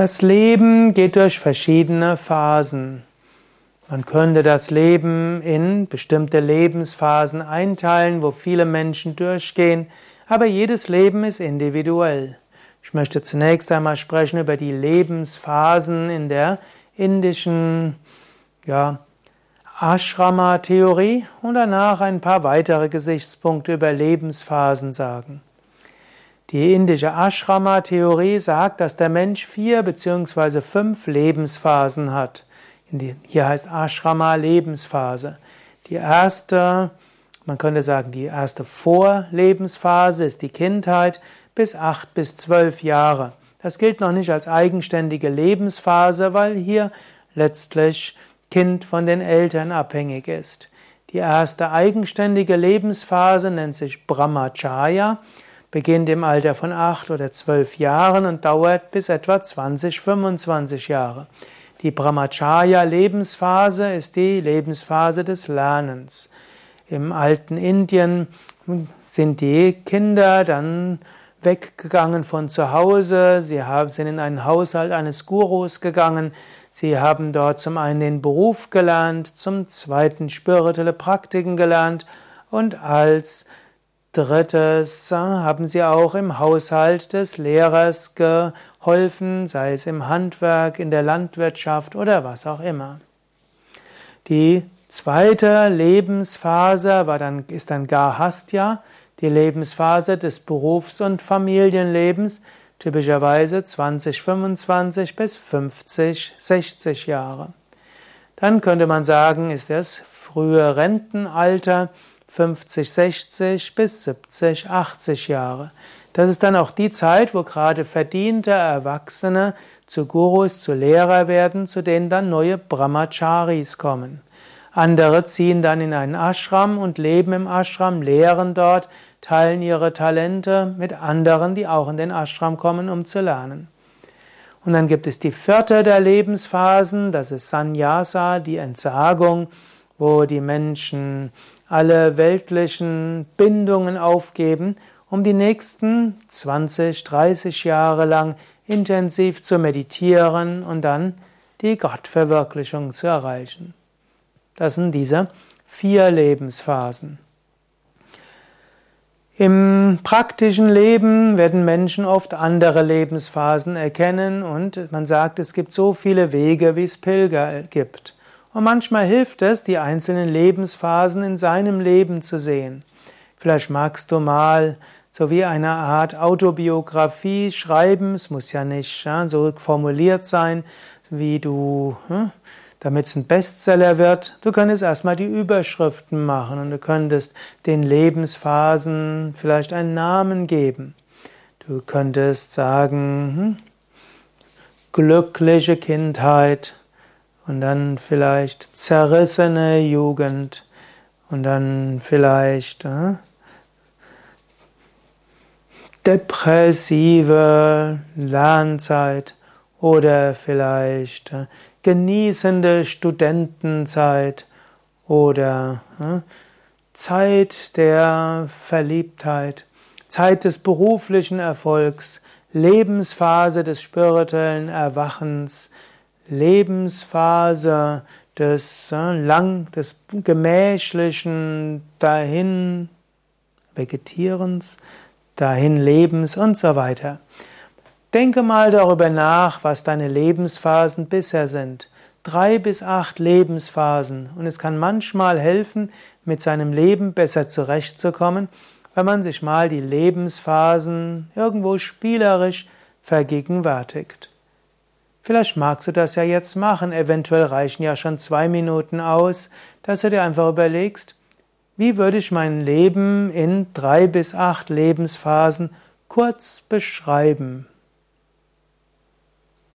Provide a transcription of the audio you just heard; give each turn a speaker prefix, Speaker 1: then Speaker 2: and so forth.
Speaker 1: Das Leben geht durch verschiedene Phasen. Man könnte das Leben in bestimmte Lebensphasen einteilen, wo viele Menschen durchgehen, aber jedes Leben ist individuell. Ich möchte zunächst einmal sprechen über die Lebensphasen in der indischen ja, Ashrama-Theorie und danach ein paar weitere Gesichtspunkte über Lebensphasen sagen. Die indische Ashrama-Theorie sagt, dass der Mensch vier beziehungsweise fünf Lebensphasen hat. Hier heißt Ashrama Lebensphase. Die erste, man könnte sagen, die erste Vorlebensphase ist die Kindheit bis acht bis zwölf Jahre. Das gilt noch nicht als eigenständige Lebensphase, weil hier letztlich Kind von den Eltern abhängig ist. Die erste eigenständige Lebensphase nennt sich Brahmacharya beginnt im Alter von acht oder zwölf Jahren und dauert bis etwa 20, 25 Jahre. Die Brahmacharya-Lebensphase ist die Lebensphase des Lernens. Im alten Indien sind die Kinder dann weggegangen von zu Hause, sie sind in einen Haushalt eines Gurus gegangen, sie haben dort zum einen den Beruf gelernt, zum zweiten spirituelle Praktiken gelernt und als Drittes haben sie auch im Haushalt des Lehrers geholfen, sei es im Handwerk, in der Landwirtschaft oder was auch immer. Die zweite Lebensphase war dann, ist dann Gahastya, die Lebensphase des Berufs- und Familienlebens, typischerweise 20, 25 bis 50, 60 Jahre. Dann könnte man sagen, ist das frühe Rentenalter, 50, 60 bis 70, 80 Jahre. Das ist dann auch die Zeit, wo gerade verdiente Erwachsene zu Gurus, zu Lehrer werden, zu denen dann neue Brahmacharis kommen. Andere ziehen dann in einen Ashram und leben im Ashram, lehren dort, teilen ihre Talente mit anderen, die auch in den Ashram kommen, um zu lernen. Und dann gibt es die vierte der Lebensphasen, das ist Sannyasa, die Entsagung, wo die Menschen alle weltlichen Bindungen aufgeben, um die nächsten 20, 30 Jahre lang intensiv zu meditieren und dann die Gottverwirklichung zu erreichen. Das sind diese vier Lebensphasen. Im praktischen Leben werden Menschen oft andere Lebensphasen erkennen und man sagt, es gibt so viele Wege, wie es Pilger gibt. Und manchmal hilft es, die einzelnen Lebensphasen in seinem Leben zu sehen. Vielleicht magst du mal so wie eine Art Autobiografie schreiben. Es muss ja nicht ja, so formuliert sein, wie du, hm, damit es ein Bestseller wird. Du könntest erstmal die Überschriften machen und du könntest den Lebensphasen vielleicht einen Namen geben. Du könntest sagen, hm, glückliche Kindheit, und dann vielleicht zerrissene Jugend. Und dann vielleicht äh, depressive Lernzeit oder vielleicht äh, genießende Studentenzeit oder äh, Zeit der Verliebtheit, Zeit des beruflichen Erfolgs, Lebensphase des spirituellen Erwachens, Lebensphase des äh, lang, des gemächlichen dahin Vegetierens, dahin Lebens und so weiter. Denke mal darüber nach, was deine Lebensphasen bisher sind. Drei bis acht Lebensphasen. Und es kann manchmal helfen, mit seinem Leben besser zurechtzukommen, wenn man sich mal die Lebensphasen irgendwo spielerisch vergegenwärtigt. Vielleicht magst du das ja jetzt machen, eventuell reichen ja schon zwei Minuten aus, dass du dir einfach überlegst, wie würde ich mein Leben in drei bis acht Lebensphasen kurz beschreiben?